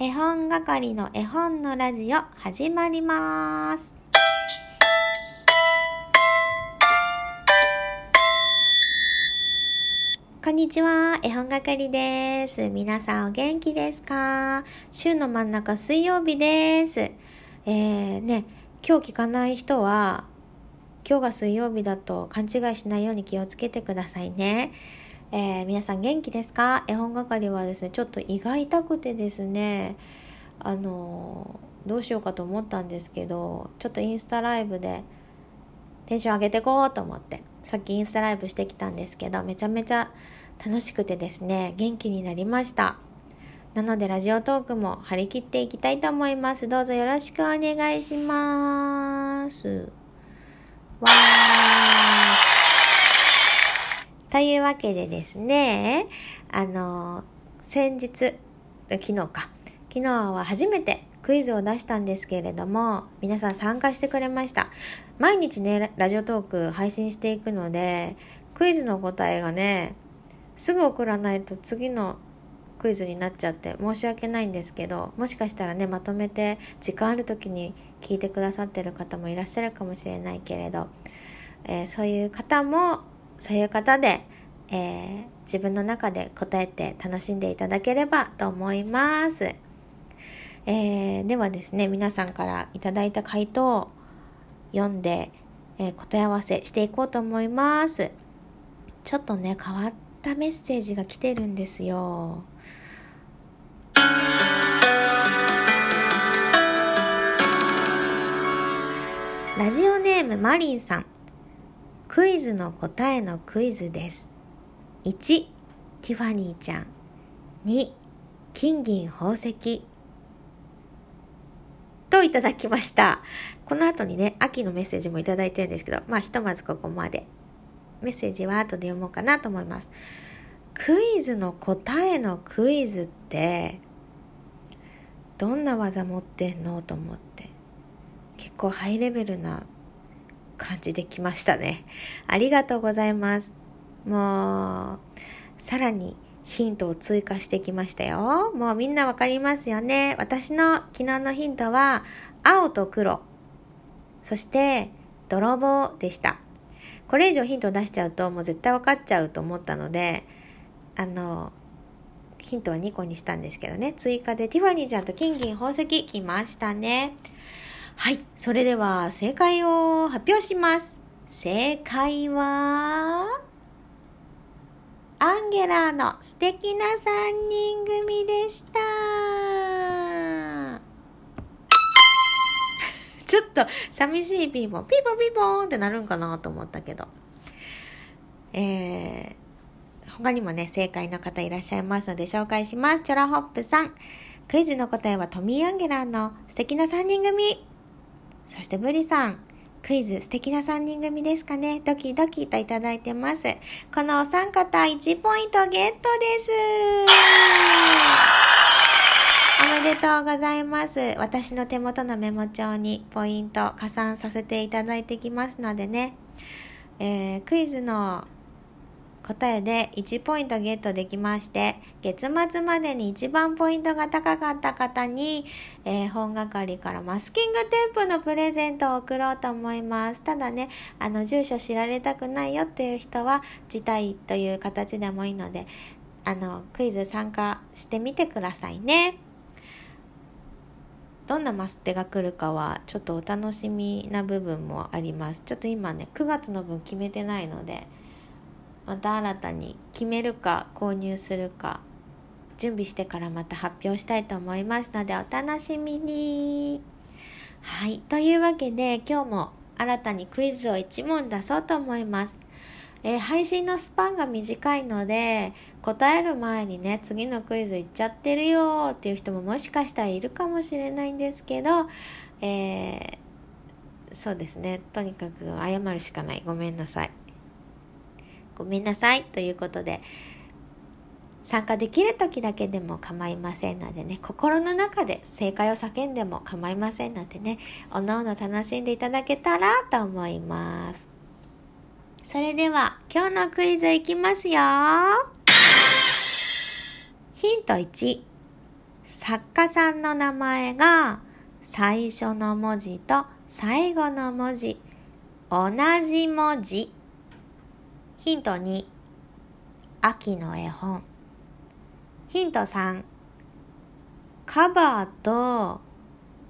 絵本係の絵本のラジオ始まります。こんにちは、絵本係です。皆さんお元気ですか？週の真ん中水曜日です。えー、ね、今日聞かない人は、今日が水曜日だと勘違いしないように気をつけてくださいね。えー、皆さん元気ですか？絵本係はですね、ちょっと胃が痛くてですね、あのー、どうしようかと思ったんですけど、ちょっとインスタライブでテンション上げてこうと思って、さっきインスタライブしてきたんですけど、めちゃめちゃ楽しくてですね、元気になりました。なのでラジオトークも張り切っていきたいと思います。どうぞよろしくお願いします。わーというわけでですね、あの、先日、昨日か、昨日は初めてクイズを出したんですけれども、皆さん参加してくれました。毎日ね、ラジオトーク配信していくので、クイズの答えがね、すぐ送らないと次のクイズになっちゃって申し訳ないんですけどもしかしたらねまとめて時間ある時に聞いてくださってる方もいらっしゃるかもしれないけれど、えー、そういう方もそういう方で、えー、自分の中で答えて楽しんでいただければと思います、えー、ではですね皆さんからいただいた回答を読んで、え答え合わせしていこうと思います。ちょっとね変わったメッセージが来てるんですよ。ラジオネームマリンさん。クイズの答えのクイズです。1、ティファニーちゃん。2、金銀宝石。といただきました。この後にね、秋のメッセージもいただいてるんですけど、まあひとまずここまで。メッセージは後で読もうかなと思います。クイズの答えのクイズって、どんな技持ってんの？と思って。結構ハイレベルな感じできましたね。ありがとうございます。もう、さらにヒントを追加してきましたよ。もうみんなわかりますよね。私の昨日のヒントは、青と黒。そして、泥棒でした。これ以上ヒントを出しちゃうと、もう絶対わかっちゃうと思ったので、あの、ヒントは2個にしたんですけどね。追加でティファニーちゃんと金銀宝石来ましたね。はい。それでは正解を発表します。正解は、アンゲラーの素敵な3人組でした。ちょっと寂しいピーポン、ピーポンピーポンってなるんかなと思ったけど。えー、他にもね、正解の方いらっしゃいますので紹介します。チョラホップさん。クイズの答えはトミー・アンゲラーの素敵な3人組。そしてブリさん。クイズ素敵な3人組ですかねドキドキといただいてます。このお三方1ポイントゲットです。おめでとうございます。私の手元のメモ帳にポイント加算させていただいてきますのでね。えー、クイズの答えで1ポイントゲットできまして、月末までに一番ポイントが高かった方に、えー、本係からマスキングテープのプレゼントを送ろうと思います。ただね、あの、住所知られたくないよっていう人は、辞退という形でもいいので、あの、クイズ参加してみてくださいね。どんなマステが来るかはちょっとお楽しみな部分もあります。ちょっと今ね、9月の分決めてないので、また新たに決めるか購入するか準備してからまた発表したいと思いますのでお楽しみに。はいというわけで今日も新たにクイズを1問出そうと思います、えー、配信のスパンが短いので答える前にね次のクイズいっちゃってるよっていう人ももしかしたらいるかもしれないんですけどえー、そうですね。とにかく謝るしかない。ごめんなさい。ごめんなさいということで参加できる時だけでも構いませんのでね心の中で正解を叫んでも構いませんのでねおのおの楽しんでいただけたらと思います。それでは今日のクイズいきますよ。ヒント1作家さんの名前が最初の文字と最後の文字同じ文字。ヒント2秋の絵本。ヒント3カバーと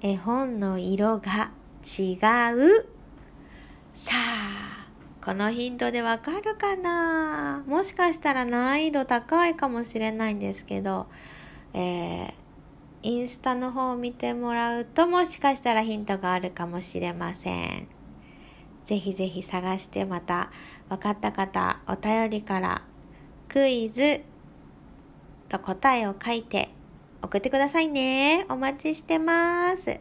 絵本の色が違う。さあこのヒントでわかるかな？もしかしたら難易度高いかもしれないんですけど、えー、インスタの方を見てもらうともしかしたらヒントがあるかもしれません。ぜひぜひ探してまた分かった方お便りからクイズと答えを書いて送ってくださいね。お待ちしてます。え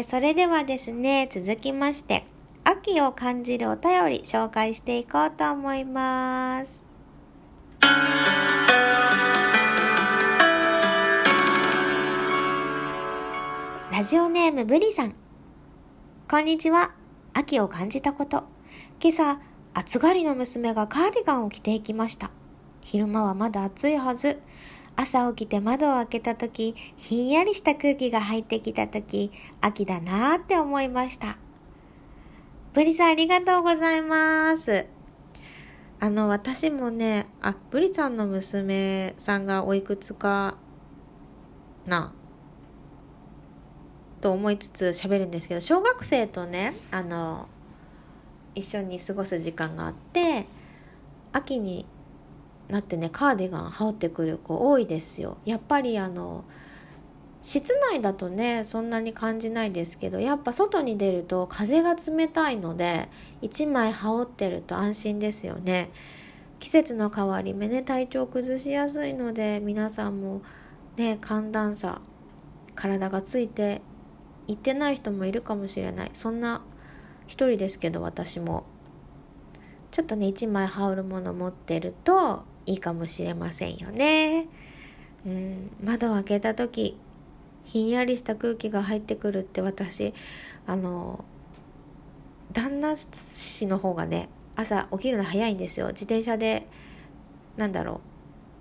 ー、それではですね、続きまして、秋を感じるお便り紹介していこうと思います。ラジオネームブリさん。こんにちは。秋を感じたこと。今朝、暑がりの娘がカーディガンを着ていきました。昼間はまだ暑いはず。朝起きて窓を開けた時、ひんやりした空気が入ってきた時、秋だなーって思いました。ブリさんありがとうございます。あの、私もね、あ、ブリさんの娘さんがおいくつかな、と思いつつ喋るんですけど、小学生とね、あの、一緒に過ごす時間があって、秋になってね、カーディガン羽織ってくる子多いですよ。やっぱりあの、室内だとねそんなに感じないですけどやっぱ外に出ると風が冷たいので1枚羽織ってると安心ですよね季節の変わり目ね体調崩しやすいので皆さんもね寒暖差体がついていってない人もいるかもしれない。そんな一人ですけど私も。ちょっとね1枚羽織るもの持ってるといいかもしれませんよね。うん。窓を開けた時ひんやりした空気が入ってくるって私あの旦那氏の方がね朝起きるの早いんですよ。自転車でなんだろ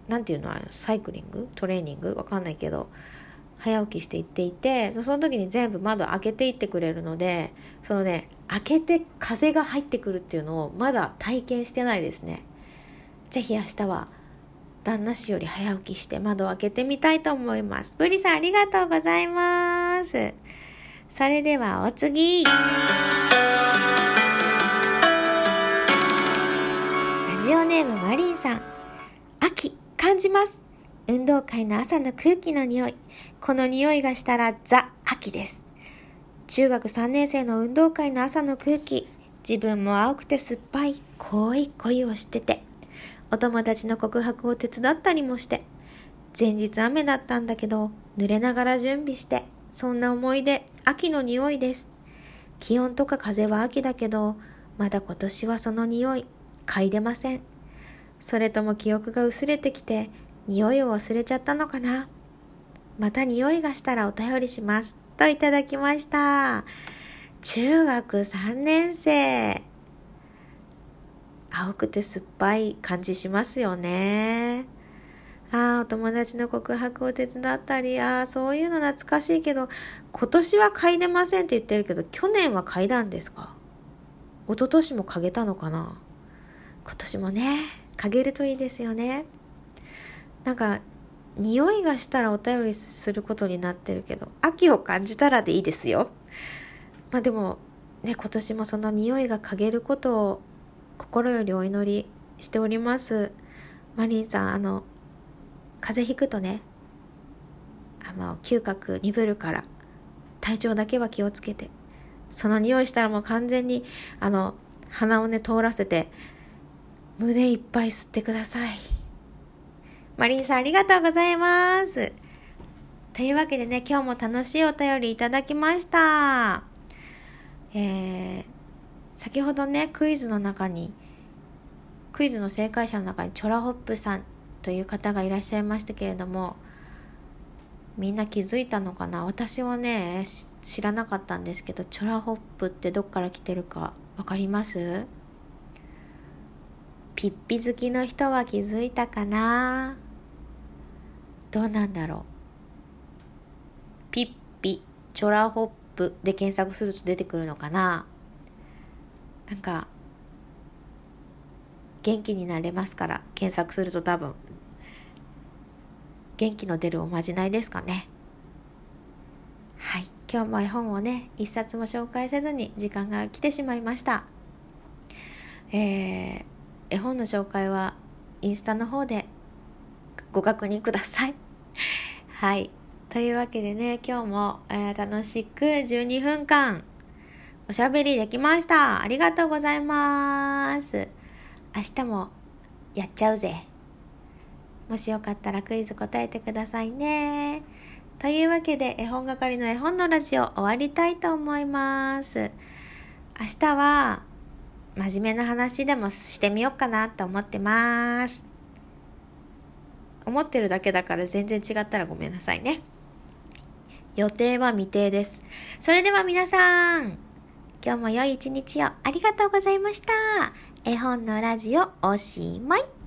う。なんていうのサイクリング？トレーニング？わかんないけど。早起きして行っていてその時に全部窓開けていってくれるのでそのね開けて風が入ってくるっていうのをまだ体験してないですね是非明日は旦那氏より早起きして窓を開けてみたいと思います。ブリさんありがとうございます。それではお次。ラジオネームマリンさん。秋、感じます。運動会の朝の空気の匂い。この匂いがしたらザ・秋です。中学3年生の運動会の朝の空気。自分も青くて酸っぱい濃い恋を知っててお友達の告白を手伝ったりもして、前日雨だったんだけど、濡れながら準備して、そんな思い出、秋の匂いです。気温とか風は秋だけど、まだ今年はその匂い、嗅いでません。それとも記憶が薄れてきて、匂いを忘れちゃったのかな？また匂いがしたらお便りします。といただきました。中学3年生。青くて酸っぱい感じしますよね。ああ、お友達の告白を手伝ったり、ああ、そういうの懐かしいけど、今年は嗅いでませんって言ってるけど、去年は嗅いだんですか？一昨年も嗅げたのかな？今年もね、嗅げるといいですよね。なんか、匂いがしたらお便りすることになってるけど、秋を感じたらでいいですよ。まあでも、ね、今年もその匂いが嗅げることを心よりお祈りしております。マリンさん、あの、風邪ひくとね、あの、嗅覚鈍るから、体調だけは気をつけて、その匂いしたらもう完全に、あの、鼻をね、通らせて、胸いっぱい吸ってください。マリンさん、ありがとうございます。というわけでね、今日も楽しいお便りいただきました。えー先ほどねクイズの中にクイズの正解者の中にチョラホップさんという方がいらっしゃいましたけれどもみんな気づいたのかな？私はね知らなかったんですけどチョラホップってどっから来てるか分かります？ピッピ好きの人は気づいたかな？どうなんだろう。ピッピ、チョラホップで検索すると出てくるのかな。なんか、元気になれますから検索すると多分元気の出るおまじないですかね。はい。今日も絵本をね一冊も紹介せずに時間が来てしまいました。えー、絵本の紹介はインスタの方でご確認ください はいというわけでね今日も、えー、楽しく12分間おしゃべりできましたありがとうございます明日もやっちゃうぜ。もしよかったらクイズ答えてくださいね。というわけで絵本係の絵本のラジオ終わりたいと思います。明日は真面目な話でもしてみようかなと思ってます。思ってるだけだから全然違ったらごめんなさいね。予定は未定です。それでは皆さん、今日も良い一日をありがとうございました。絵本のラジオおしまい。